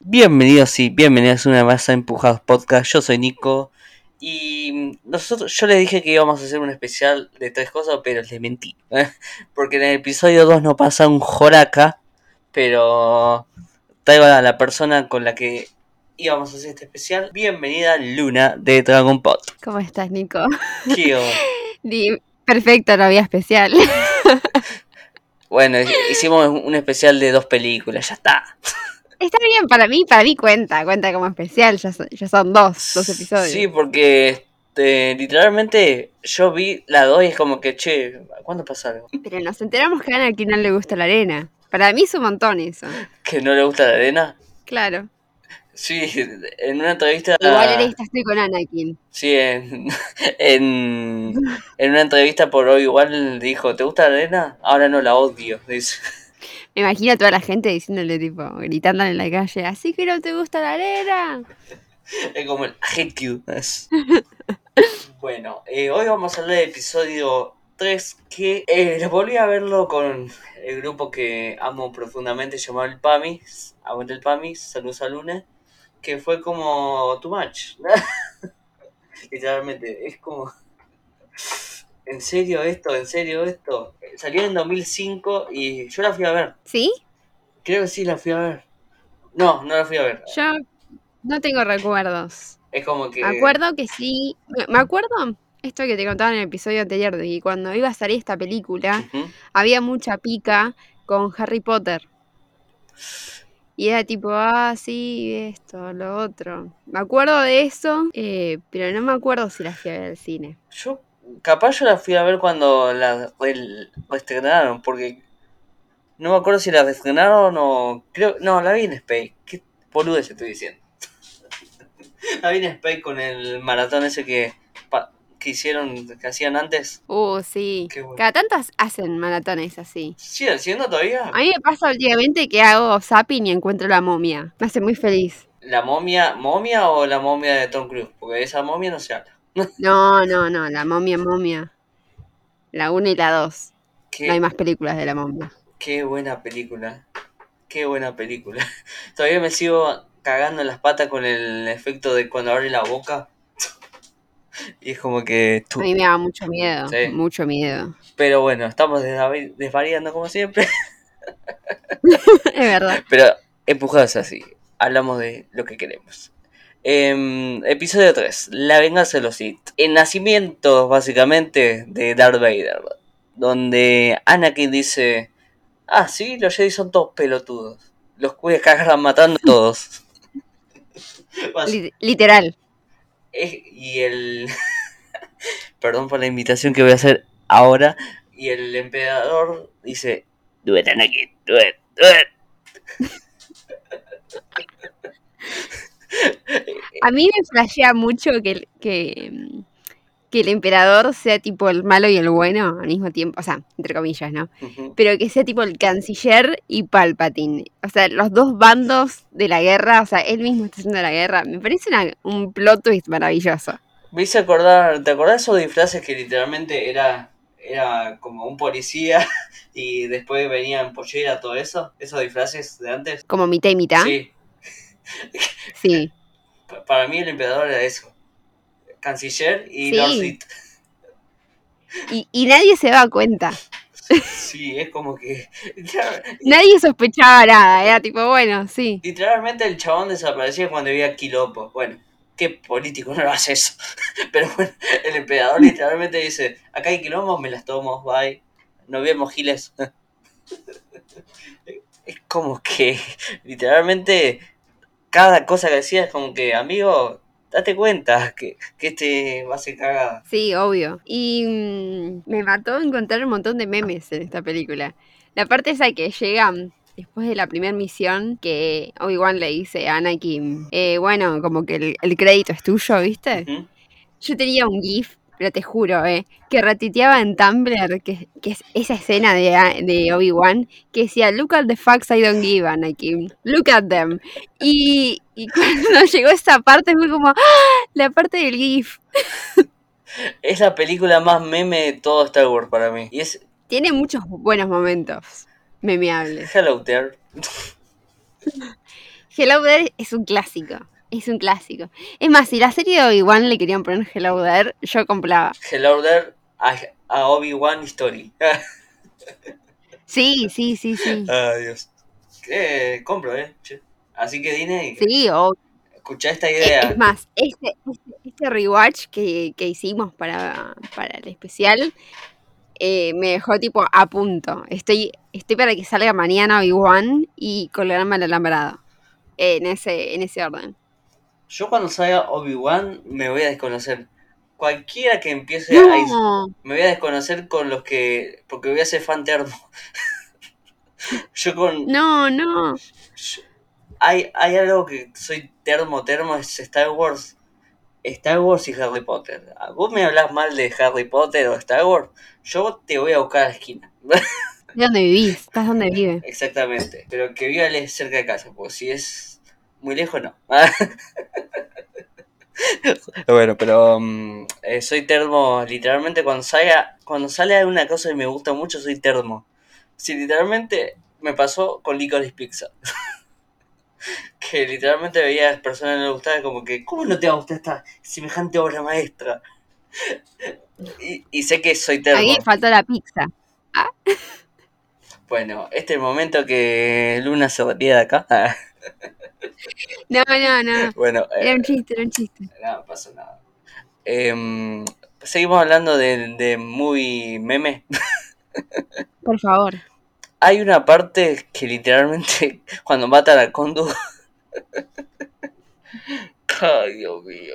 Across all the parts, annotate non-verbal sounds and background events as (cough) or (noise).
Bienvenidos y bienvenidas una vez a Empujados Podcast. Yo soy Nico y nosotros, yo les dije que íbamos a hacer un especial de tres cosas, pero les mentí. (laughs) Porque en el episodio 2 no pasa un joraca, pero traigo a la persona con la que íbamos a hacer este especial. Bienvenida Luna de Dragon Pot. ¿Cómo estás, Nico? (laughs) Di- Perfecto, no había especial. (laughs) Bueno, hicimos un especial de dos películas, ya está. Está bien, para mí, para mí cuenta, cuenta como especial, ya son, ya son dos, dos episodios. Sí, porque este, literalmente yo vi la 2 y es como que, che, ¿cuándo pasa algo? Pero nos enteramos que a Anakin no le gusta la arena. Para mí es un montón eso. ¿Que no le gusta la arena? Claro. Sí, en una entrevista... Igual en esta estoy con Anakin. Sí, en, en, en una entrevista por hoy igual dijo, ¿te gusta la arena? Ahora no la odio, dice. Me imagino a toda la gente diciéndole, tipo, gritándole en la calle, así que no te gusta la arena. Es como el I hate you. (laughs) Bueno, eh, hoy vamos a hablar del episodio 3 que eh, volví a verlo con el grupo que amo profundamente llamado el PAMIS. Aguante el PAMIS, saludos a Luna. Que fue como too much. (laughs) Literalmente, es como... ¿En serio esto? ¿En serio esto? Salió en 2005 y yo la fui a ver. ¿Sí? Creo que sí la fui a ver. No, no la fui a ver. Yo no tengo recuerdos. Es como que... Me acuerdo que sí. Me acuerdo esto que te contaba en el episodio anterior, de que cuando iba a salir esta película, había mucha pica con Harry Potter. Y era tipo, ah, sí, esto, lo otro. Me acuerdo de eso, eh, pero no me acuerdo si la fui a ver al cine. Yo, capaz yo la fui a ver cuando la el- estrenaron, porque no me acuerdo si la estrenaron o creo, no, la vi en Space, qué boludez estoy diciendo. (laughs) la vi en Space con el maratón ese que, que hicieron, que hacían antes. Uh, sí. Bueno. Cada tantas hacen maratones así. ¿Siguen siendo todavía? A mí me pasa últimamente que hago zapping y encuentro la momia. Me hace muy feliz. ¿La momia, momia o la momia de Tom Cruise? Porque esa momia no se habla. (laughs) No, no, no, la momia, momia. La 1 y la 2. Qué, No hay más películas de la momia. qué buena película. Qué buena película. (laughs) Todavía me sigo cagando en las patas con el efecto de cuando abre la boca. Y es como que... tú- A mí me da mucho miedo, Sí. mucho miedo. Pero bueno, estamos desva- desvariando como siempre. (laughs) es verdad. Pero empujados así. Hablamos de lo que queremos. Em, episodio 3. La venganza de los Sith. El nacimiento, básicamente, de Darth Vader. Donde Anakin dice... Ah, sí, los Jedi son todos pelotudos. Los voy a cagar matando a todos. (laughs) Literal. Y el... (laughs) Perdón por la invitación que voy a hacer ahora. Y el emperador dice... Do it, Anakin. Do. A mí me flashea mucho que, que, que el emperador sea tipo el malo y el bueno al mismo tiempo. O sea, entre comillas, ¿no? Pero que sea tipo el canciller y Palpatine. O sea, los dos bandos de la guerra. O sea, él mismo está haciendo la guerra. Me parece una- un plot twist maravilloso. Me hice acordar, ¿te acordás esos disfraces que literalmente era, era como un policía (laughs) y después venía en pollera, todo eso? Esos disfraces de antes. Como mitad y mitad. Sí, Sí. (laughs) pa- para mí el emperador era eso. Canciller y Sí. Lord Sith. Y, y nadie se daba cuenta. Sí, es como que... (laughs) Nadie sospechaba nada. Era tipo, bueno, sí. Literalmente el chabón desaparecía cuando había quilombo. Bueno, ¿qué político no lo hace eso? (laughs) Pero bueno, el emperador literalmente dice, acá hay quilombo, me las tomo, bye. Nos vemos, giles. (laughs) Es como que literalmente cada cosa que decía es como que, amigo, date cuenta que, que este va a ser cagada. Sí, obvio. Y mm, me mató encontrar un montón de memes en esta película. La parte esa que llegan después de la primera misión, que Obi-Wan le dice a Anakin, eh, bueno, como que el, el crédito es tuyo, ¿viste? Yo tenía un GIF pero te juro, eh, que retiteaba en Tumblr, que, que es esa escena de, de Obi-Wan, que decía, look at the facts I don't give, Anakin, look at them. Y, y (laughs) cuando llegó esa parte fue como, ¡ah! la parte del GIF. (laughs) Es la película más meme de todo Star Wars para mí. Y es Tiene muchos buenos momentos memeables. Hello there. (laughs) Hello There es un clásico. Es un clásico. Es más, si la serie de Obi-Wan le querían poner Hello There, yo compraba. Hello there a, a Obi-Wan Story. (laughs) Sí, sí, sí, sí. Adiós. Eh, compro, eh. Así que Disney, Sí, o escucha esta idea. es más, este, este, este rewatch que, que hicimos para, para el especial eh, me dejó tipo a punto. Estoy, estoy para que salga mañana Obi-Wan y colgarme el alambrado. En ese, en ese orden. Yo cuando salga Obi-Wan me voy a desconocer. Cualquiera que empiece a... No, Me voy a desconocer con los que... Porque voy a ser fan termo. (laughs) Yo con... no, no. yo- hay, hay algo que soy termo, termo, es Star Wars. Star Wars y Harry Potter. Ah, Vos me hablas mal de Harry Potter o Star Wars, yo te voy a buscar a la esquina. ¿De dónde vivís? ¿Estás donde vive? Exactamente. Pero que viva cerca de casa, porque si es muy lejos, no. (laughs) bueno, pero mm, eh, soy termo, literalmente cuando salga, cuando sale alguna cosa y me gusta mucho, soy termo. Si literalmente me pasó con Licorice Pizza. (laughs) que literalmente veía a las personas que no les gustaba como que, ¿cómo no te va a gustar esta semejante obra maestra? (laughs) y, y sé que soy termo. Ahí faltó la pizza. Bueno, este es el momento que Luna se retira de acá. No, no, no. bueno, eh, Era un chiste, era un chiste. no pasa nada. Em, seguimos hablando de, de muy meme. Por favor. Hay una parte que literalmente (laughs) cuando matan a Kondu. Ay, Dios mío.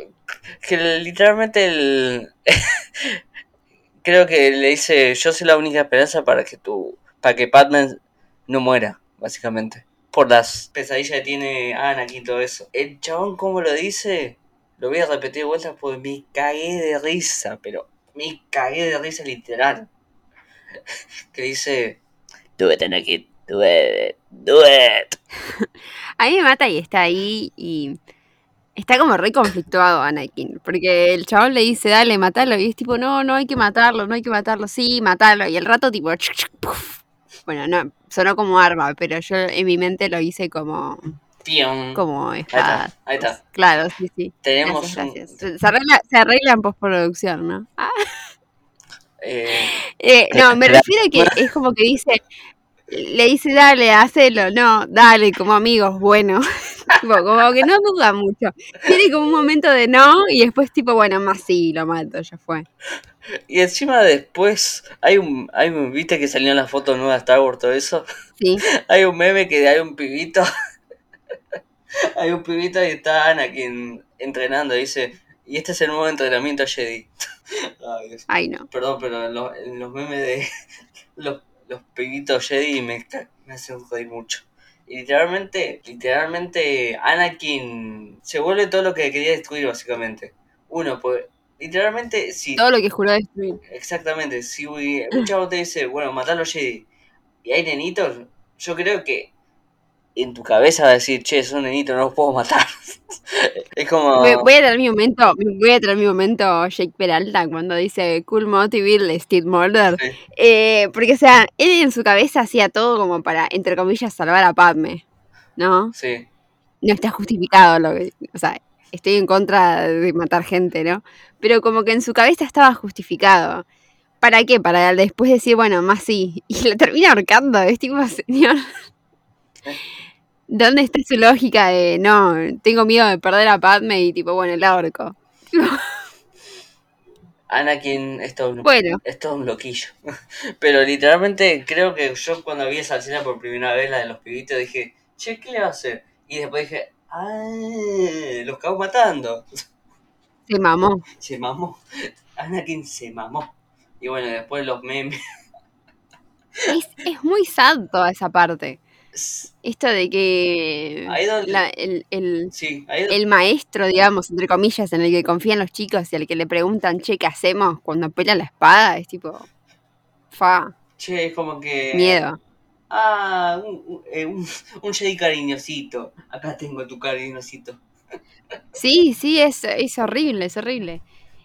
Que literalmente el. (laughs) Creo que le dice: Yo soy la única esperanza para que tú. Para que Padme no muera, básicamente. Por las pesadillas que tiene Anakin y todo eso. El chabón, como lo dice, lo voy a repetir de vuelta porque me cagué de risa, pero me cagué de risa literal. (laughs) Que dice: Do it, Anakin, do it, do it. (laughs) A mí me mata y está ahí y está como re conflictuado Anakin. Porque el chabón le dice, dale, matalo. Y es tipo, no, no hay que matarlo, no hay que matarlo. Sí, matalo. Y el rato tipo. Bueno, no, sonó como arma, pero yo en mi mente lo hice como, Pion. como Ahí espada. está, ahí está. Claro, sí, sí. Tenemos Gracias. Se- Se arregla, se arregla en postproducción, ¿no? Ah, eh, eh, no, me refiero a que es como que dice, le dice, dale, hacelo, no, dale, como amigos, bueno. (laughs) Tipo, como que no duda mucho. Tiene como un momento de no y después tipo, bueno, más sí, lo mato, ya fue. y encima después hay un, hay un, viste que salió la foto nueva de Star Wars, todo eso. Sí, (laughs) Hay un meme que hay un pibito. (laughs) hay un pibito y está Anakin entrenando. Y dice, y este es el nuevo entrenamiento Jedi. Ay, ay no. Perdón, pero en los, en los memes de los, los pibitos Jedi me, me hacen reír mucho. Y literalmente, literalmente Anakin se vuelve todo lo que quería destruir básicamente. Uno, pues, literalmente si... Todo lo que juró destruir. Exactamente, si un chavo te dice, bueno, matar a los Jedi y hay nenitos, yo creo que en tu cabeza va a decir, che, son nenitos, no los puedo matar. (laughs) es como... Voy, voy a traer mi momento, voy a traer mi momento Jake Peralta cuando dice cool motive Steve Murder. Sí. Eh, porque, o sea, él en su cabeza hacía todo como para, entre comillas, salvar a Padme, ¿no? Sí, No está justificado lo que, o sea, estoy en contra de matar gente, ¿no? Pero como que en su cabeza estaba justificado. ¿Para qué? Para después decir, bueno, más sí. (laughs) Y lo termina ahorcando, es tipo, señor. ¿Dónde está su lógica de, no, tengo miedo de perder a Padme y tipo, bueno, el ahorco? (laughs) Anakin es todo un, Bueno, es todo un loquillo. (laughs) Pero literalmente creo que yo cuando vi esa escena por primera vez, la de los pibitos, dije, che, ¿qué le va a hacer? Y después dije, ah, los cago matando. (laughs) se mamó. Se mamó. Anakin se mamó. Y bueno, después los memes. Es, es muy sad toda esa parte. Esto de que Ahí donde- la- el, el- Sí, el maestro, digamos, entre comillas, en el que confían los chicos y al que le preguntan, che, ¿qué hacemos cuando pela la espada? Es tipo, fa, Che, es como que. miedo. Ah, un, un, eh, un, Jedi cariñosito. Acá tengo tu cariñosito. Sí, sí, es, es horrible, es horrible.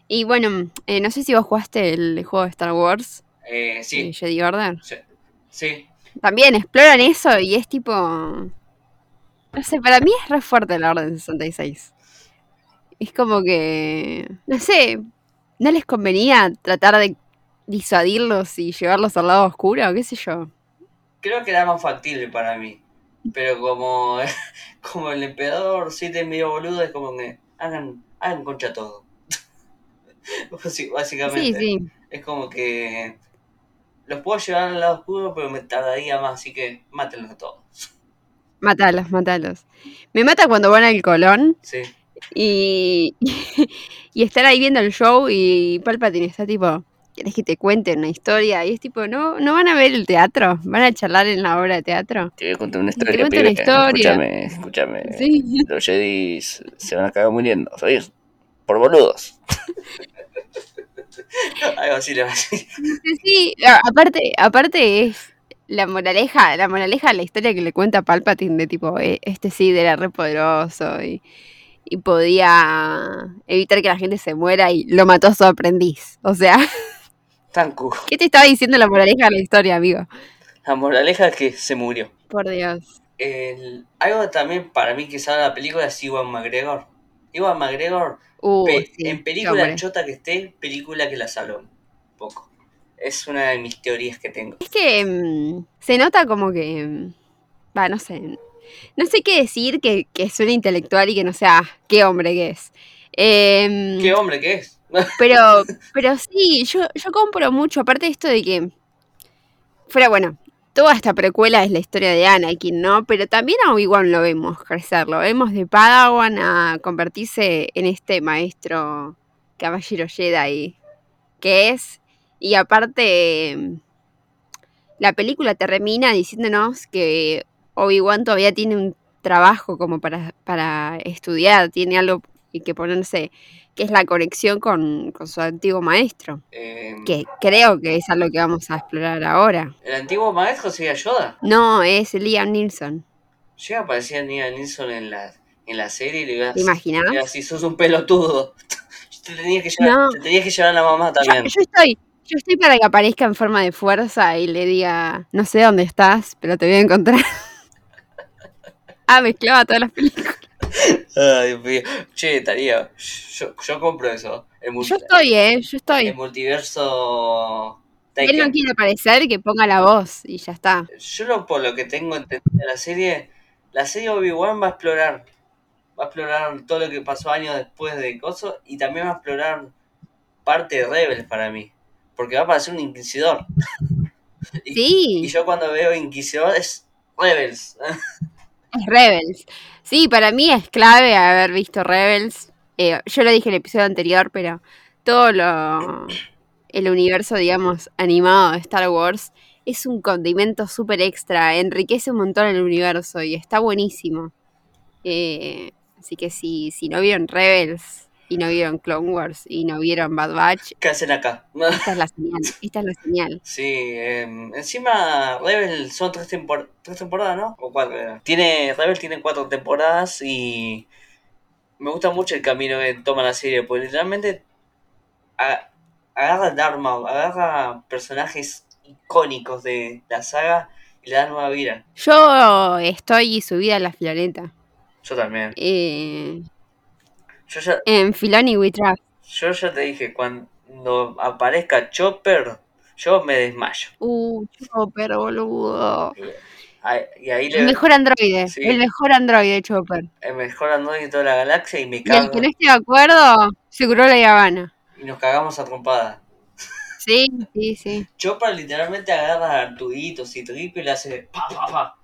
Y bueno, eh, no sé si vos jugaste el juego de Star Wars, Eh, eh, sí, Jedi Order. sí, sí. También exploran eso y es tipo... No sé, para mí es re fuerte la Orden 66. Es como que... No sé, ¿no les convenía tratar de disuadirlos y llevarlos al lado oscuro? ¿Qué sé yo? Creo que era más factible para mí. Pero como, (laughs) como el emperador Sith es medio boludo, es como que hagan, hagan concha todo. (laughs) Sí, básicamente. Sí, sí. Es como que los puedo llevar al lado oscuro, pero me tardaría más, así que mátenlos a todos. Matalos, matalos. Me mata cuando van al Colón Sí. y, (laughs) y están ahí viendo el show y Palpatine está tipo, ¿querés que te cuente una historia? Y es tipo, no, no van a ver el teatro, van a charlar en la obra de teatro. Te voy a contar una Te historia, cuento una historia. Escúchame, escúchame. Sí. Los Jedis se van a cagar muriendo, ¿sabes? Por boludos. (laughs) Algo así le va a decir. Sí, aparte, aparte es la moraleja, la moraleja de la historia que le cuenta Palpatine de tipo, eh, este sí era re poderoso y, y podía evitar que la gente se muera y lo mató a su aprendiz. O sea, Tan cool. (laughs) ¿qué te estaba diciendo la moraleja de la historia, amigo? La moraleja es que se murió. Por Dios. El, algo también para mí que sale la película es Iwan McGregor. Iwan McGregor, Uh, pe- sí, en película hombre. chota que esté, película que la salva un poco. Es una de mis teorías que tengo. Es que mm, se nota como que. mm, Va, no sé. No sé qué decir que, que suene intelectual y que no sea "Ah, qué hombre que es. Em, ¿Qué hombre que es? (laughs) Pero, pero sí, yo, yo compro mucho. Aparte de esto de que. Fuera, bueno, toda esta precuela es la historia de Anakin, ¿no? Pero también a Obi-Wan lo vemos crecer. Lo vemos de Padawan a convertirse en este maestro caballero Jedi que es. Y aparte, la película termina diciéndonos que Obi-Wan todavía tiene un trabajo como para, para estudiar, tiene algo que ponerse, que es la conexión con, con su antiguo maestro, Eh, que creo que es algo que vamos a explorar ahora. ¿El antiguo maestro sería Yoda? No, es Liam Neeson. Llega a aparecer Liam Neeson en la, en la serie y le iba a decir, sos un pelotudo. (laughs) te, tenías que llevar, No. te tenías que llevar a la mamá Yo, también. yo estoy, yo estoy para que aparezca en forma de fuerza y le diga, no sé dónde estás, pero te voy a encontrar. (laughs) ah, mezclaba todas las películas. Ay, Dios mío. Che, estaría. Yo, yo compro eso. El, multi- Yo estoy, eh, yo el estoy. multiverso. Si él no quiere aparecer, que ponga la voz y ya está. Yo lo, por lo que tengo entendido de la serie, la serie Obi-Wan va a explorar. Va a explorar todo lo que pasó años después de Coso y también va a explorar parte de Rebels para mí. Porque va a aparecer un Inquisidor. Y, (laughs) y Sí, yo cuando veo Inquisidor (laughs) es Rebels. es Rebels. Sí, para mí es clave haber visto Rebels. Eh, yo lo dije en el episodio anterior, pero todo lo el universo, digamos, animado de Star Wars es un condimento súper extra, enriquece un montón el universo y está buenísimo. Eh, así que si, si no vieron Rebels y no vieron Clone Wars y no vieron Bad Batch, ¿Qué hacen acá? (laughs) esta es la señal, esta es la señal. Sí, eh, encima Rebel son tres, tempor- tres temporadas, ¿no? O cuatro. era. Tiene, Rebel tiene cuatro temporadas y me gusta mucho el camino que toma la serie, porque literalmente a- agarra Dharma, agarra personajes icónicos de la saga y le da nueva vida. Yo estoy subida a la floreta. Yo también. Eh, Yo ya, en Filoni We Trust. yo ya te dije, cuando aparezca Chopper, yo me desmayo. Uh, Chopper, boludo. Ahí- Y ahí El le mejor androide. Sí. El mejor androide, Chopper. el mejor androide de toda la galaxia y me Y el cago. que no esté de acuerdo, seguro la Habana. y nos cagamos a trompada. Sí, sí, sí. Chopper literalmente agarra a Artudito y Triple y le hace pa pa pa.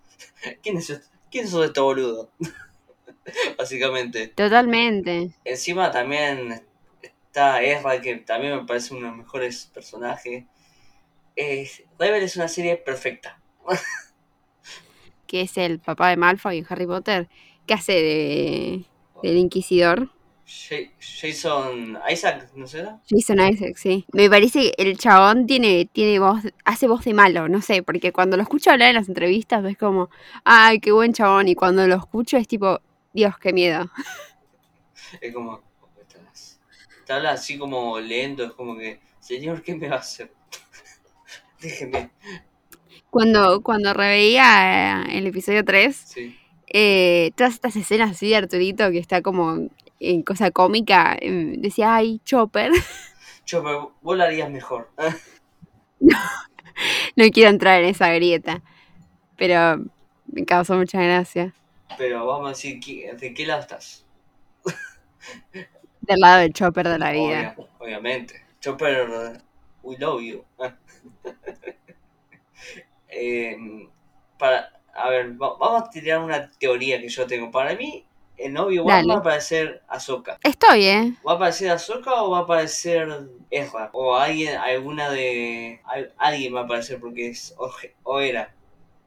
¿Quién es este, ¿Quién es este boludo? (laughs) Básicamente. Totalmente. Encima también está Ezra, que también me parece uno de los mejores personajes. Eh, Rebel es una serie perfecta. (laughs) que es el papá de Malfoy en Harry Potter, que hace de del inquisidor. Ja- Jason Isaac, ¿no será? Jason Isaac, sí. Me parece que el chabón tiene, tiene voz, hace voz de malo, no sé, porque cuando lo escucho hablar en las entrevistas es como, ay, qué buen chabón, y cuando lo escucho es tipo, Dios, qué miedo. (laughs) Es como. estás- Te habla así como lento, es como que. Señor, ¿qué me va a hacer? (laughs) Déjeme. Cuando, cuando reveía eh, el episodio 3, Sí. eh, todas estas escenas así de Arturito que está como en cosa cómica, eh, decía, ay, Chopper, (laughs) pero vos lo harías mejor. no quiero entrar en esa grieta, pero me causó mucha gracia. Pero vamos a decir, ¿qué- ¿de qué lado estás? Del lado del Chopper de la vida. Obvia- obviamente. Chopper, we love you. (laughs) Eh, para, a ver, va- vamos a tirar una teoría que yo tengo. Para mí, el novio Dale. va a aparecer Ahsoka. Estoy, ¿eh? ¿Va a aparecer Ahsoka o va a aparecer Ezra? O alguien, alguna de... al- Alguien va a aparecer porque es... O, o era.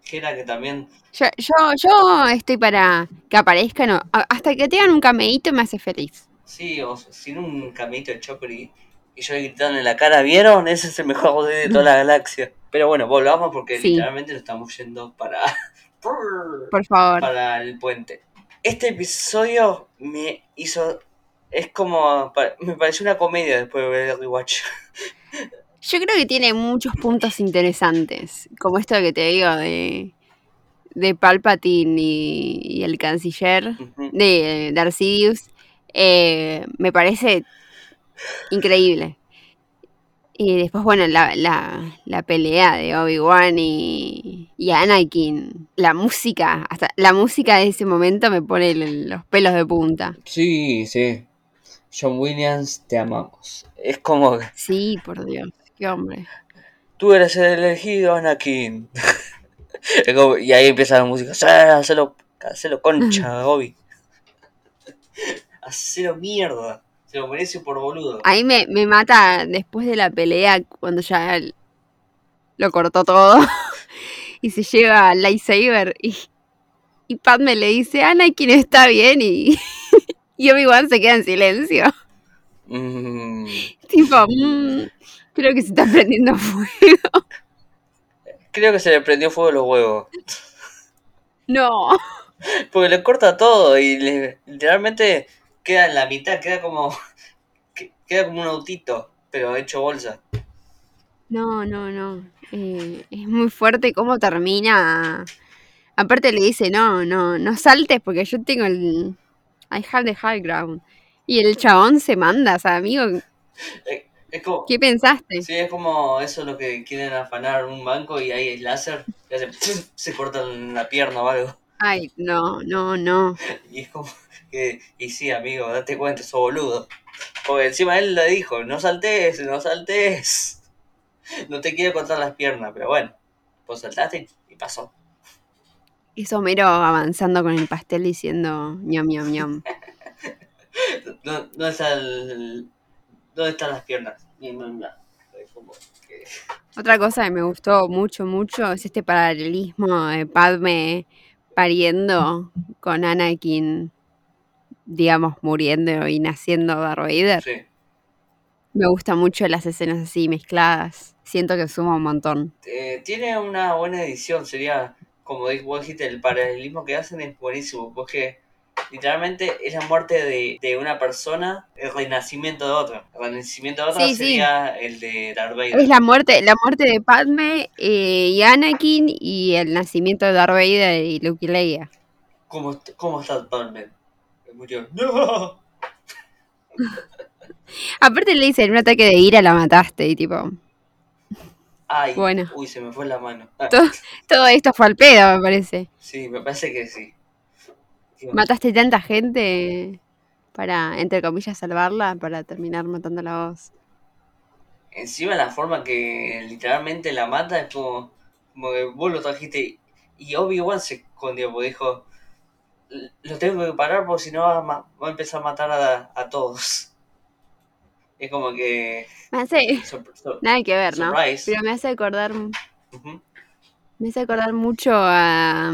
Que también... Yo, yo, yo estoy para que aparezcan, hasta que tengan un cameíto me hace feliz. Sí, o sin un caminito de Chopper y, yo gritando en la cara, ¿vieron? Ese es el mejor poder de toda la galaxia. Pero bueno, volvamos porque Sí. literalmente lo estamos yendo para... (laughs) Por favor. para el puente. Este episodio me hizo... Es como... Me pareció una comedia después de ver el rewatch. (laughs) Yo creo que tiene muchos puntos interesantes, como esto que te digo de, de Palpatine y, y el canciller de Darth Sidious. Eh, me parece increíble. Y después, bueno, la, la, la pelea de Obi-Wan y, y Anakin. La música, hasta la música de ese momento me pone los pelos de punta. Sí, sí. John Williams, te amamos. Es como Sí, por Dios, qué hombre. tú eres el elegido, Anakin. (laughs) Y ahí empieza la música. "Sí, Hacelo, hacelo concha, Obi. (laughs) Hacelo mierda. Se lo merece por boludo. Ahí me, me mata después de la pelea, cuando ya lo cortó todo. (laughs) y se lleva al lightsaber y, y Padme le dice, Anakin está bien y, y Obi-Wan se queda en silencio. Mm, tipo, "Mm, creo que se está prendiendo (laughs) fuego. creo que se le prendió fuego los huevos. no. Porque le corta todo y le- literalmente queda en la mitad, queda como. que- queda como un autito, pero hecho bolsa. No, no, no. Eh, es muy fuerte cómo termina. Aparte le dice, no, no, no saltes porque yo tengo el... I have the high ground. Y el chabón se manda, o sea, amigo, Eh, Es como. ¿qué pensaste? Sí, es como eso lo que quieren afanar un banco y ahí es láser y hace, se cortan la pierna o algo. Ay, no, no, no. Y es como que, y sí, amigo, date cuenta, sos boludo. Porque encima él le dijo, no saltes, no saltes. No te quiero cortar las piernas, pero bueno, pues saltaste y pasó. Es Homero avanzando con el pastel diciendo ñam, ñam, ñam. ¿Dó- (laughs) ¿Dónde, está el, ¿Dónde están las piernas? Y no, no, es como que- Otra cosa que me gustó mucho, mucho es este paralelismo de Padme pariendo con Anakin, digamos, muriendo y naciendo Darth Vader. Sí. Me gusta mucho las escenas así mezcladas. Siento que suma un montón. Eh, tiene una buena edición, sería, como dijiste, el paralelismo que hacen es buenísimo, porque literalmente es la muerte de, de una persona, el renacimiento de otra. El renacimiento de otra Sí, sí. sería el de Darth Vader. Es la muerte, la muerte de Padme eh, y Anakin y el nacimiento de Darth Vader y Luke y Leia. ¿Cómo, ¿Cómo está Batman? Murió. (laughs) ¡No! Aparte le dicen, en un ataque de ira la mataste y tipo, Ay, Bueno. uy, se me fue la mano. Todo, todo esto fue al pedo, me parece. sí, me parece que sí. Mataste tanta gente para, entre comillas, salvarla, para terminar matándola a vos. Encima la forma que literalmente la mata es como, como que vos lo trajiste y Obi-Wan se escondió porque dijo, "L- lo tengo que parar porque si no va a, empezar a matar a, a todos. (laughs) Es como que... Me hace, nada que ver, ¿no? Pero me hace acordar, me hace acordar mucho a,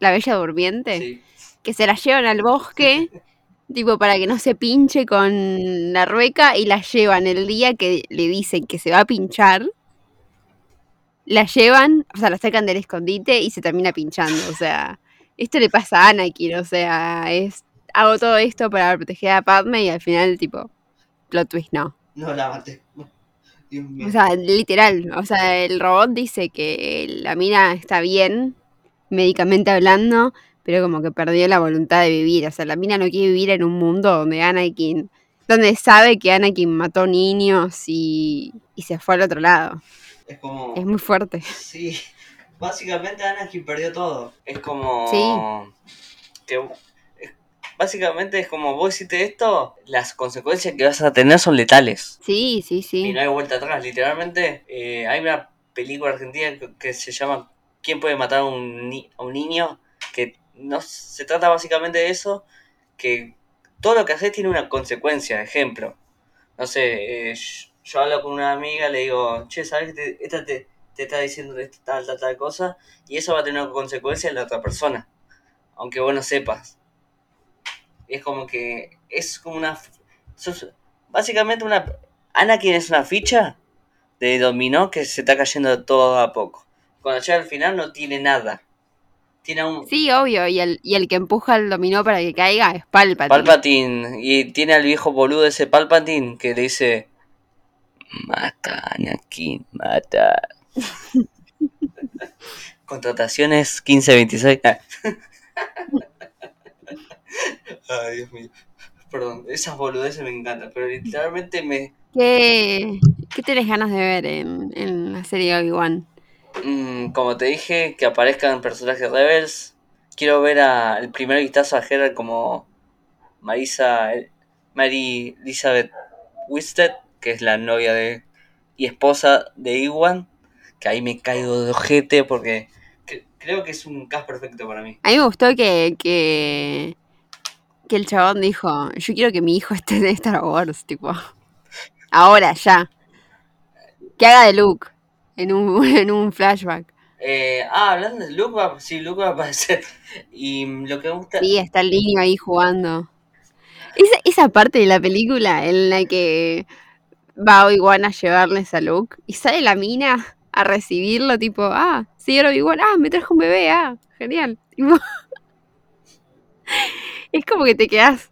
la Bella Durmiente, Sí. Que se la llevan al bosque, tipo para que no se pinche con la rueca y la llevan el día que le dicen que se va a pinchar. La llevan, o sea, la sacan del escondite y se termina pinchando. O sea, esto le pasa a Anakin, o sea, es hago todo esto para proteger a Padme y al final, tipo, plot twist, no. No la maté. Dios mío. O sea, literal, o sea, el robot dice que la mina está bien, médicamente hablando, pero como que perdió la voluntad de vivir. O sea, la mina no quiere vivir en un mundo donde Anakin, donde sabe que Anakin mató niños y, y se fue al otro lado. es como. Es muy fuerte. Sí, básicamente Anakin perdió todo. Es como. Que, es- básicamente es como vos hiciste esto, las consecuencias que vas a tener son letales. Sí, sí, Y sí. no hay vuelta atrás. Literalmente, eh, hay una película argentina que, que se llama ¿Quién puede matar a un, ni- a un niño? Que no se trata básicamente de eso, que todo lo que haces tiene una consecuencia. Ejemplo, no sé, eh, yo, hablo con una amiga, le digo, che, ¿sabes que te- esta te, te está diciendo tal, tal, tal cosa? Y eso va a tener una consecuencia en la otra persona, aunque vos no sepas. Es como que es como una... sos- básicamente una... Anakin es una ficha de dominó que se está cayendo todo a poco. Cuando llega al final no tiene nada. Tiene un Sí, obvio, y el, y el que empuja el dominó para que caiga es Palpatine. Palpatine y tiene al viejo boludo ese Palpatine que le dice mata Anakin, mata. (laughs) Contrataciones 1526. Ah. (laughs) Ay, Dios mío. Perdón, esas boludeces me encantan, pero literalmente me ¿Qué, qué tenés ganas de ver en, en la serie Obi-Wan? Mm, como te dije, que aparezcan personajes rebels. Quiero ver a, el primer vistazo a Hera como Marisa, Mary Elizabeth Wisted, que es la novia de y esposa de Iwan. Que ahí me caigo de ojete porque cre- creo que es un cast perfecto para mí. A mí me gustó que, que, que el chabón dijo, yo quiero que mi hijo esté en Star Wars, tipo, ahora, ya. Que haga de Luke en un, (laughs) en un flashback. Eh, ah, hablando de Luke, va, sí, Luke va a aparecer. Y lo que gusta. Sí, está el niño ahí jugando. Esa, esa parte de la película en la que va Obi-Wan a llevarles a Luke y sale la mina a recibirlo, tipo, ah, señor Obi-Wan, ah, me trajo un bebé, ah, genial. (laughs) Tipo, es como que te quedas,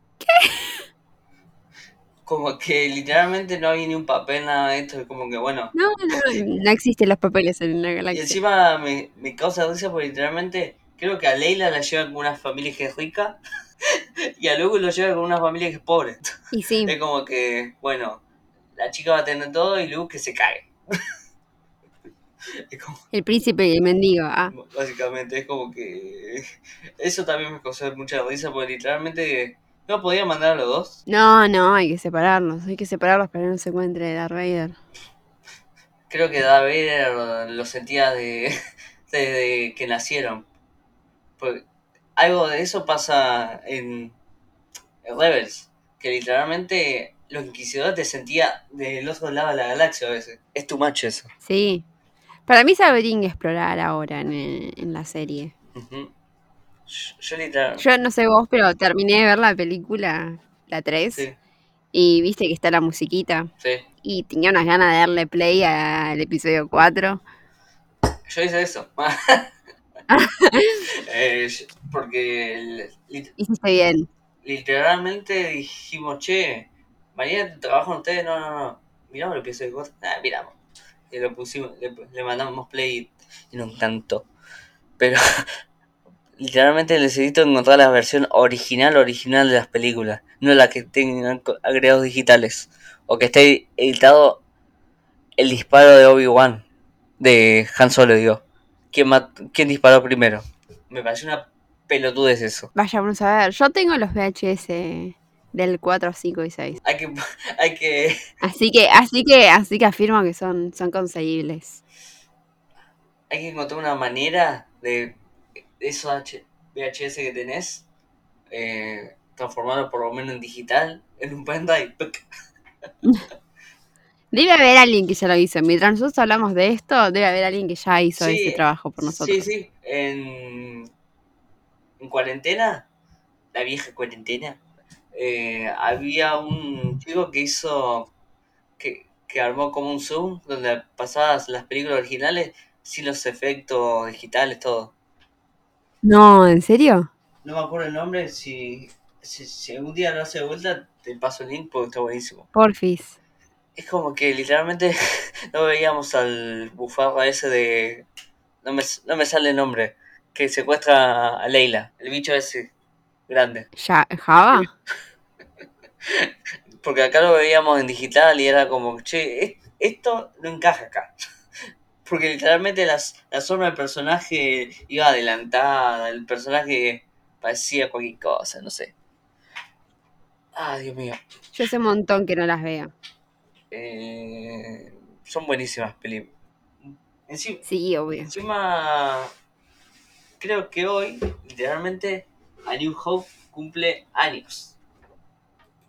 Como que literalmente no hay ni un papel, nada de esto. Es como que bueno. no, no, no existen los papeles en la Y galaxia. encima me, me causa risa porque literalmente creo que a Leila la llevan con una familia que es rica (laughs) y a Luke lo llevan con una familia que es pobre. Y sí, Es como que, bueno, la chica va a tener todo y Luke que se cae. (laughs) Como, el príncipe y el mendigo, ah. básicamente, es como que eso también me causó mucha risa porque literalmente no podía mandar a los dos. No, no, hay que separarlos, hay que separarlos para que no se encuentre Darth Vader. Creo que Darth Vader lo sentía de, (laughs) desde que nacieron. Porque algo de eso pasa en, en Rebels. Que literalmente los inquisidores te sentía del otro lado de la galaxia a veces. Es tu macho eso. Sí. Para mí sabrían explorar ahora en, en la serie. Yo, yo literal. Yo no sé vos, pero terminé de ver la película, la 3, Sí, y viste que está la musiquita. sí. Y tenía unas ganas de darle play al episodio 4. Yo hice eso. (laughs) (laughs) Eh, porque lit- Hiciste bien. literalmente dijimos, che, mañana trabajan ustedes, no, no, no. Miramos el episodio 4. Ah, miramos. Y lo pusimos, le, le mandamos play y nos encantó. Pero (laughs) literalmente necesito encontrar la versión original, original de las películas. No la que tengan agregados digitales. O que esté editado el disparo de Obi-Wan. De Han Solo, digo. ¿Quién, ¿Quién disparó primero? Me parece una pelotudez eso. Vaya, vamos a ver. Yo tengo los VHS del 4, 5 y 6. Hay que, (laughs) hay que Así que, así que, así que afirmo que son, son conseguibles. hay que encontrar una manera de esos H- VHS que tenés, eh, transformarlo por lo menos en digital, en un pendrive. (laughs) Debe haber alguien que ya lo hizo. Mientras nosotros hablamos de esto, debe haber alguien que ya hizo Sí, ese trabajo por nosotros. Sí, sí, en, en cuarentena, la vieja cuarentena, eh, había un chico que hizo, que, que armó como un Zoom donde pasabas las películas originales sin los efectos digitales, todo. No, ¿en serio? No me acuerdo el nombre, si, si, si algún día lo hace de vuelta, te paso el link porque está buenísimo. Porfis. Es como que literalmente (laughs) no veíamos al bufarra ese de... No me, no me sale el nombre. Que secuestra a Leila, el bicho ese grande. ¿Ya, ¿Java? (laughs) Porque acá lo veíamos en digital y era como, che, es- esto no encaja acá. Porque literalmente las, la forma del personaje iba adelantada, el personaje parecía cualquier cosa, no sé. Ah, Dios mío. Yo hace un montón que no las veo. Eh, son buenísimas películas. Encima, Sí, obvio. encima, creo que hoy, literalmente, A New Hope cumple años.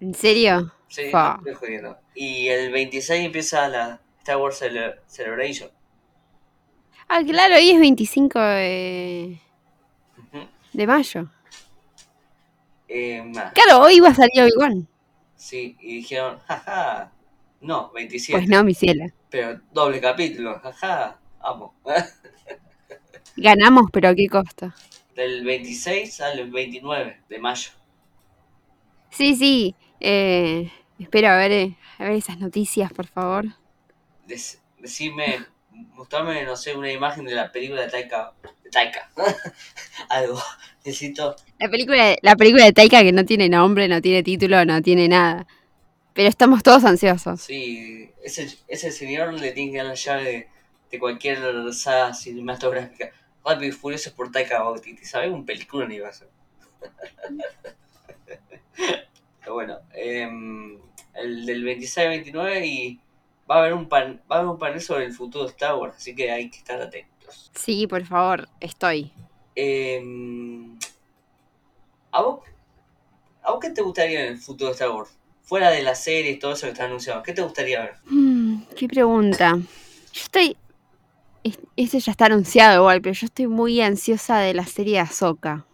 ¿En serio? Sí, estoy jodiendo. Y el 26 empieza la Star Wars Cele- Celebration. Ah, claro, hoy es 25 de, de mayo. Eh, más. Claro, hoy iba a salir Obi-Wan. Sí, y dijeron, jaja, no, 27. Pues no, mi cielo. Pero doble capítulo, jaja, amo. (laughs) Ganamos, pero a qué costo. Del 26 al 29 de mayo. Sí, sí. Eh, espero a ver, eh, a ver esas noticias, por favor. Dec- decime, mostrame, no sé, una imagen de la película de Taika. Taika. (laughs) Algo. Necesito. La película, la película de Taika que no tiene nombre, no tiene título, no tiene nada. Pero estamos todos ansiosos. Sí, ese, ese señor le tiene que dar la llave de, de cualquier saga cinematográfica. Rápido y Furioso por Taika Waititi. ¿Sabes? Un película ni va a ser. (laughs) Pero bueno, em, el del 26 al 29 y va a haber un pan, va a haber un panel sobre el futuro de Star Wars, así que hay que estar atentos. Sí, por favor, estoy. Em, ¿a, vos, ¿A vos qué te gustaría en el futuro de Star Wars? Fuera de las series y todo eso que está anunciado, ¿qué te gustaría ver? Hmm, qué pregunta. Yo estoy. es- Este ya está anunciado igual, pero yo estoy muy ansiosa de la serie de Ahsoka.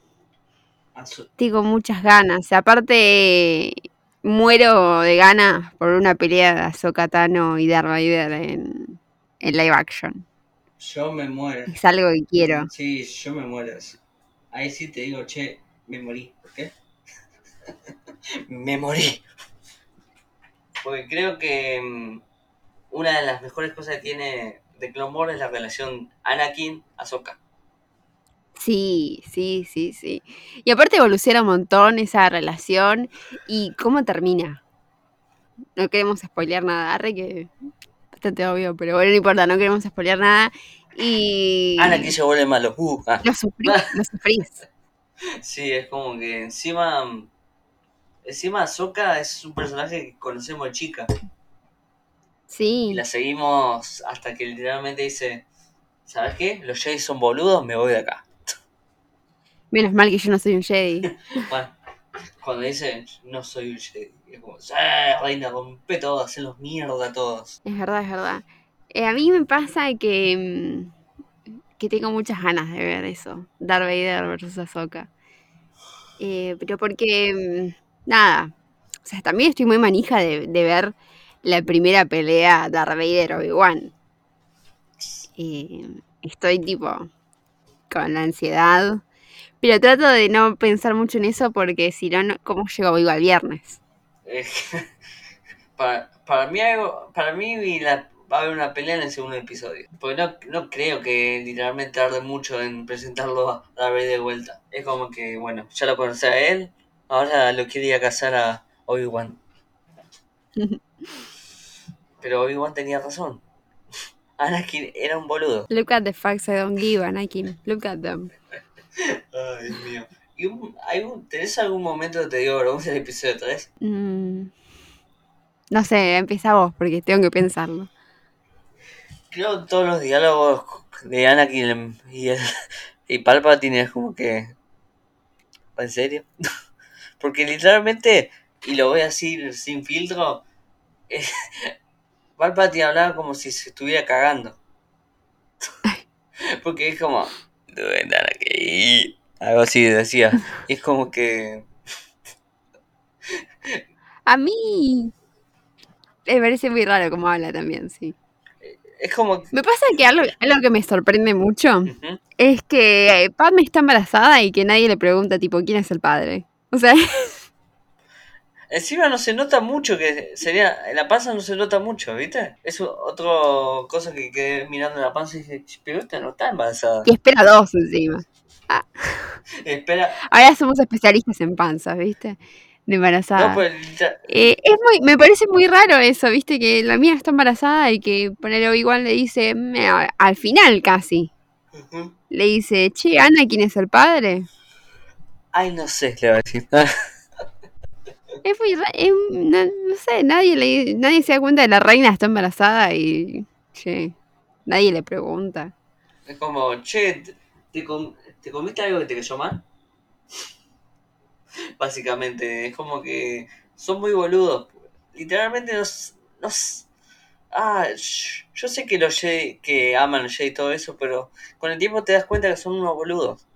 Tengo muchas ganas. Aparte, muero de ganas por una pelea de Ahsoka Tano y Darth Vader en, en live action. Yo me muero. Es algo que quiero. Sí, yo me muero. Ahí sí te digo, che, me morí. ¿Por qué? (laughs) me morí. Porque creo que mm, una de las mejores cosas que tiene de Clone Wars es la relación Anakin-Ahsoka. Sí, sí, sí, sí. Y aparte evoluciona un montón esa relación y cómo termina. No queremos spoilear nada, arre que bastante obvio, pero bueno, no importa, no queremos spoilear nada. Y Anakin se vuelve malo. Uh, ah. lo sufrí, lo sufrís. (laughs) Sí, es como que encima. Encima Ahsoka es un personaje que conocemos de chica. Y Sí, la seguimos hasta que literalmente dice: ¿Sabes qué? Los Jedi son boludos, me voy de acá. Menos mal que yo no soy un Jedi. (laughs) Bueno, cuando dice no soy un Jedi, es como, "Sí, reina, rompe todo, hacenlos mierda a todos. Es verdad, es verdad. Eh, a mí me pasa que, mm, que tengo muchas ganas de ver eso. Darth Vader versus Ahsoka. Eh, pero porque, mm, nada, o sea, también estoy muy manija de, de ver la primera pelea Darth Vader-Obi-Wan. Eh, estoy tipo con la ansiedad. Pero trato de no pensar mucho en eso porque si no, ¿cómo llego vivo al viernes? (laughs) Para, para mí, algo, para mí la- va a haber una pelea en el segundo episodio. Porque no, no creo que literalmente tarde mucho en presentarlo a Vader de vuelta. Es como que, bueno, ya lo conocí a él, ahora lo quiere ir a cazar a Obi-Wan. (laughs) Pero Obi-Wan tenía razón. (laughs) Anakin era un boludo. Look at the facts I don't give, Anakin. Look at them. Ay, Dios mío. ¿Y un- hay un- ¿Tenés algún momento que te dio vergüenza el episodio 3? Mm, no sé, empieza vos porque tengo que pensarlo. Creo que todos los diálogos de Anakin y, el, y Palpatine es como que... ¿En serio? (laughs) Porque literalmente, y lo voy a decir sin filtro, eh, (laughs) Palpatine hablaba como si se estuviera cagando. (laughs) Porque es como... Algo así decía. Y es como que. A mí me parece muy raro cómo habla también, sí. Es como. Me pasa que algo, algo que me sorprende mucho es que Padme está embarazada y que nadie le pregunta, tipo, ¿quién es el padre? O sea, (laughs) Encima no se nota mucho que sería. La panza no se nota mucho, ¿viste? Es otra cosa que quedé mirando la panza y dije, "Ch, pero esta no está embarazada. y espera dos encima. (laughs) Espera. Ahora somos especialistas en panzas, ¿viste? De embarazada. No, pues Eh, es muy, me parece muy raro eso, ¿viste? Que la mía está embarazada y que ponerlo igual le dice, "Me- a- al final casi, le dice, che, Ana, ¿quién es el padre? Ay, no sé, le voy a decir. (laughs) Es muy es- no, sé, nadie, le, nadie se da cuenta de la reina está embarazada y, che, nadie le pregunta. Es como, che, ¿te- ¿te, com- ¿te comiste algo que te cayó mal? (laughs) Básicamente, es como que son muy boludos. Literalmente nos... nos ah, yo sé que los Jedi, que aman Jedi y todo eso, pero con el tiempo te das cuenta que son unos boludos.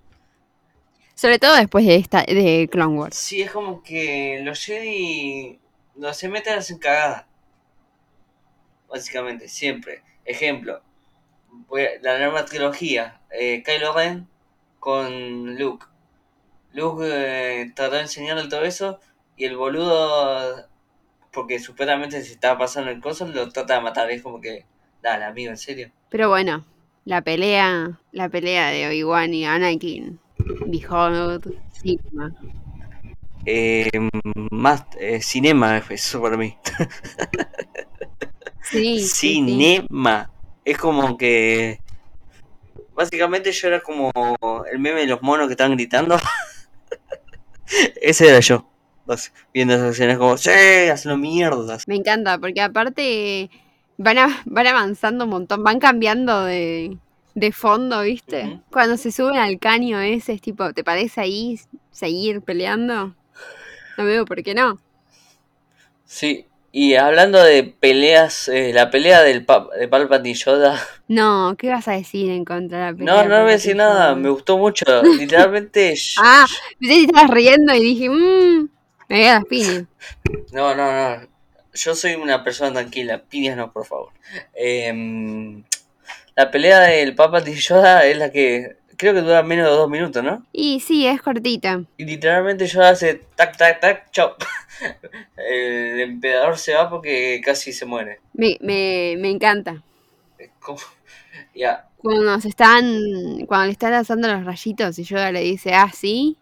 Sobre todo después de esta, de Clone Wars. Sí, es como que los Jedi no se meten hacen cagada. Básicamente, siempre. Ejemplo, voy a- la nueva trilogía, eh, Kylo Ren con Luke. Luke eh, trató de enseñarle todo eso y el boludo, porque supuestamente se estaba pasando el coso, lo trata de matar. Es como que, dale, amigo, en serio. Pero bueno, la pelea, la pelea de Obi-Wan y Anakin, Behold, Sigma. Eh, más eh, cinema, eso para mí. Sí, sí, sí. Cinema. Es como que. Básicamente yo era como el meme de los monos que estaban gritando. (laughs) Ese era yo. Viendo esas escenas como, ¡Sí! Hazlo mierdas. Me encanta, porque aparte van, a- van avanzando un montón, van cambiando de, de fondo, ¿viste? Cuando se suben al caño ese, es tipo, ¿te parece ahí seguir peleando? No veo por qué no. Sí. Y hablando de peleas, eh, la pelea del pa de Palpatine y Yoda. No, ¿qué vas a decir en contra de la pelea? No, no voy a decir nada, me gustó mucho. (laughs) Literalmente. (laughs) Ah, pensé que estabas riendo y dije, mmm, me voy a las piñas. (laughs) No, no, no. Yo soy una persona tranquila. Piñas no, por favor. Em, la pelea del Palpatine y (laughs) Yoda es la que creo que dura menos de dos minutos, ¿no? Y sí, es cortita. Y literalmente Yoda hace tac, tac, tac, chao. (laughs) El emperador se va porque casi se muere. Me, me, me encanta. Es como- (laughs) Ya, Cuando se están, cuando le están lanzando los rayitos y Yoda le dice, ah, sí,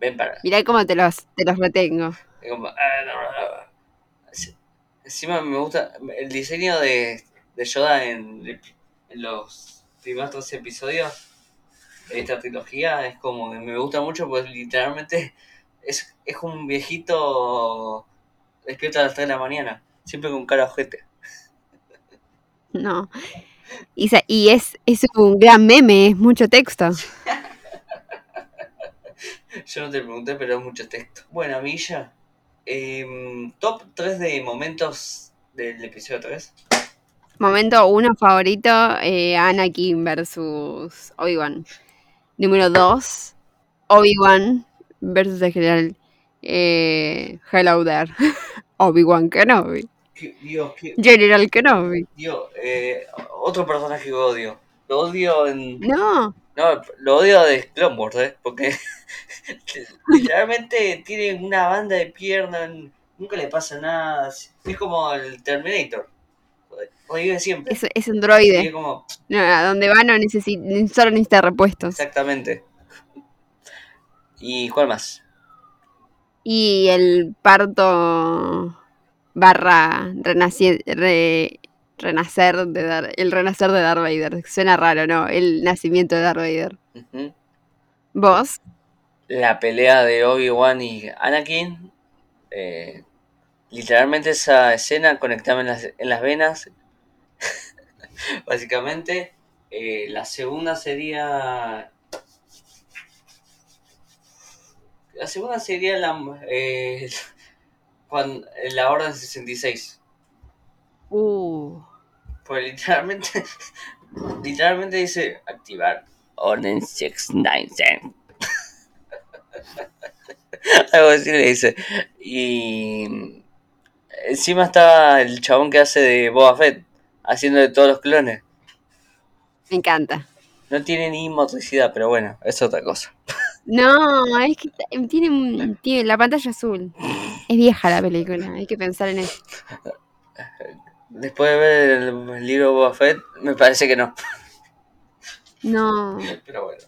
ven para. mirá cómo te los, te los retengo. Como, ah, no, no, no. Encima me gusta el diseño de, de Yoda en los primeros tres episodios de esta trilogía. Es como que me gusta mucho pues literalmente es, es un viejito despierto a las 3 de la mañana. Siempre con cara ojete. No. Y, es, es un gran meme, es mucho texto. (laughs) Yo no te pregunté, pero es mucho texto. Bueno, Milla, em, top 3 de momentos del episodio 3. Momento uno favorito, eh, Anakin versus Obi-Wan. Número dos, Obi-Wan versus el general eh, Hello there. (laughs) Obi-Wan Kenobi. Dios, qué, General Kenobi. Dios, eh, otro personaje que odio. Lo odio en. No, No, lo odio de Clone Wars, ¿eh? Porque (laughs) literalmente tiene una banda de piernas, nunca le pasa nada. Es como el Terminator. Siempre. es, es un droide. como, No, a donde va no necesita, solo necesita repuestos. exactamente. ¿Y cuál más? Y el parto barra re- renacer de Dar- el renacer de Darth Vader. Suena raro, ¿no? El nacimiento de Darth Vader. ¿Vos? La pelea de Obi-Wan y Anakin. eh, literalmente esa escena conectaba en las, en las venas. (laughs) Básicamente. Eh, la segunda sería. La segunda sería la. eh, cuando, la Orden 66. Uh. Pues literalmente. (laughs) literalmente dice activar. Orange (laughs) 697. Algo así le dice. Y encima está el chabón que hace de Boba Fett, haciendo de todos los clones. Me encanta. No tiene ni motricidad, pero bueno, es otra cosa. No, es que tiene, tiene la pantalla azul. Es vieja la película, hay que pensar en eso. Después de ver el, libro Boba Fett, me parece que no. No. Pero bueno,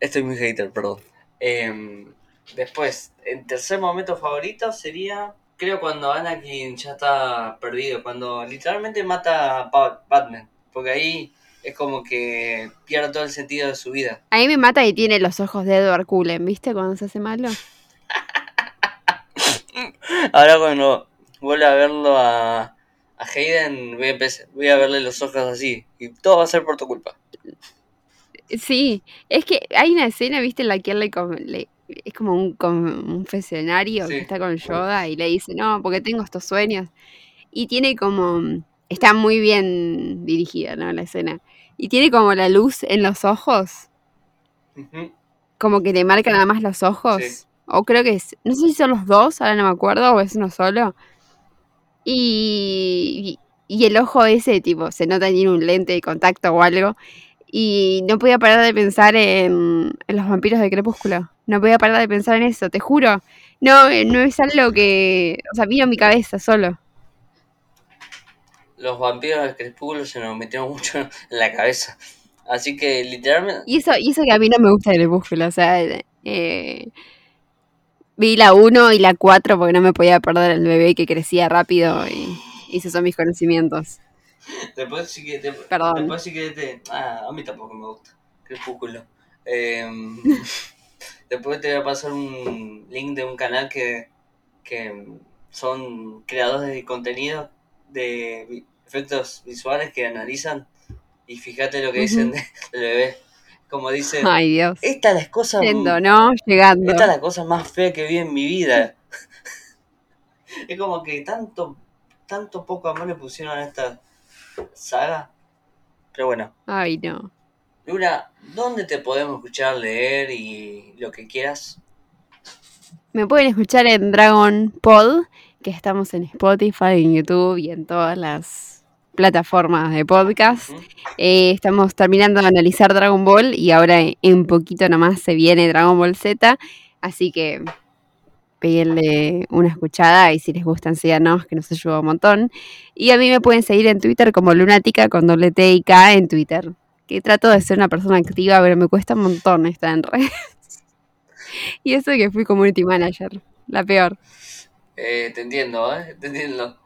estoy muy hater, perdón. Em, después, en tercer momento favorito sería, creo, cuando Anakin ya está perdido, cuando literalmente mata a Batman. Porque ahí es como que pierde todo el sentido de su vida. A mí me mata y tiene los ojos de Edward Cullen, ¿viste? Cuando se hace malo. (laughs) Ahora cuando vuelva a verlo a, a Hayden, voy a, voy a verle los ojos así. Y todo va a ser por tu culpa. Sí, es que hay una escena, ¿viste? En la que él le, es como un confesionario que está con Yoda y le dice, no, porque tengo estos sueños. Y tiene como, está muy bien dirigida, ¿no? La escena. Y tiene como la luz en los ojos. Como que le marca nada más los ojos. O creo que es, no sé si son los dos, ahora no me acuerdo, o es uno solo. Y, y, el ojo ese, tipo, se nota en un lente de contacto o algo. Y no podía parar de pensar en, los vampiros de Crepúsculo. No podía parar de pensar en eso, te juro. No, no es algo que. O sea, vino a mi cabeza solo. Los vampiros de Crepúsculo se nos metieron mucho en la cabeza. Así que literalmente. Y eso, y eso que a mí no me gusta Crepúsculo, o sea. Eh, vi la 1 y la 4 porque no me podía perder el bebé que crecía rápido y, y esos son mis conocimientos. Después sí que te, Perdón. Después sí que te... Ah, a mí tampoco me gusta. Crepúsculo. Eh, (laughs) después te voy a pasar un link de un canal que, que son creadores de contenido de efectos visuales que analizan y fíjate lo que dicen del bebé. Como dice, Ay, Dios. esta es la cosa ¿no? Llegando. Esta es la cosa más fea que vi en mi vida. (laughs) es como que tanto tanto poco amor le pusieron a esta saga. Pero bueno. Ay, no. Luna, ¿dónde te podemos escuchar, leer y lo que quieras? Me pueden escuchar en Dragon Pod, que estamos en Spotify, en YouTube y en todas las plataformas de podcast. Eh, estamos terminando de analizar Dragon Ball y ahora en poquito nomás se viene Dragon Ball Z. Así que pedirle una escuchada y si les gustan, síganos, que nos ayuda un montón. Y a mí me pueden seguir en Twitter como Lunática con doble T y K en Twitter. Que trato de ser una persona activa, pero me cuesta un montón estar en redes. (laughs) y eso que fui community manager, la peor. Eh, te entiendo, ¿eh? Te entiendo.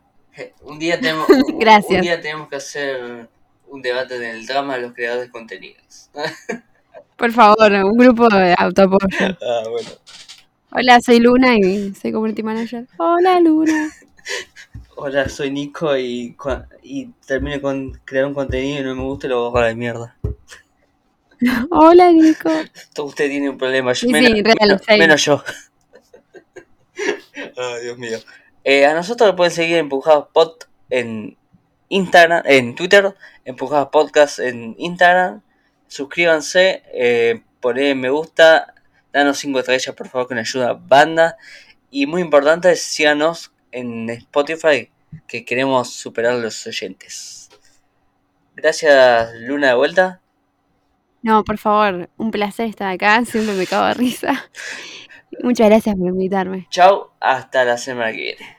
Un día, (laughs) tenemos, un día tenemos que hacer un debate del drama de los creadores de contenidos. (laughs) Por favor, un grupo de autoapoyo. Ah, bueno. Hola, soy Luna y soy community manager. Hola, Luna. (laughs) Hola, soy Nico y, y termino con crear un contenido y no me gusta y lo hago a la mierda. (laughs) Hola, Nico. Usted tiene un problema. Sí, menos, sí, real, menos, yo. (laughs) Ay, Dios mío. Eh, a nosotros lo pueden seguir Empujados Pod en Instagram, en Twitter, Empujados Podcast en Instagram. Suscríbanse, eh, ponen me gusta, danos 5 estrellas por favor que nos ayuda banda. Y muy importante, síganos en Spotify que queremos superar los oyentes. Gracias Luna de vuelta. No, por favor, un placer estar acá, (laughs) siempre me cago de risa. Muchas gracias por invitarme. Chao, hasta la semana que viene.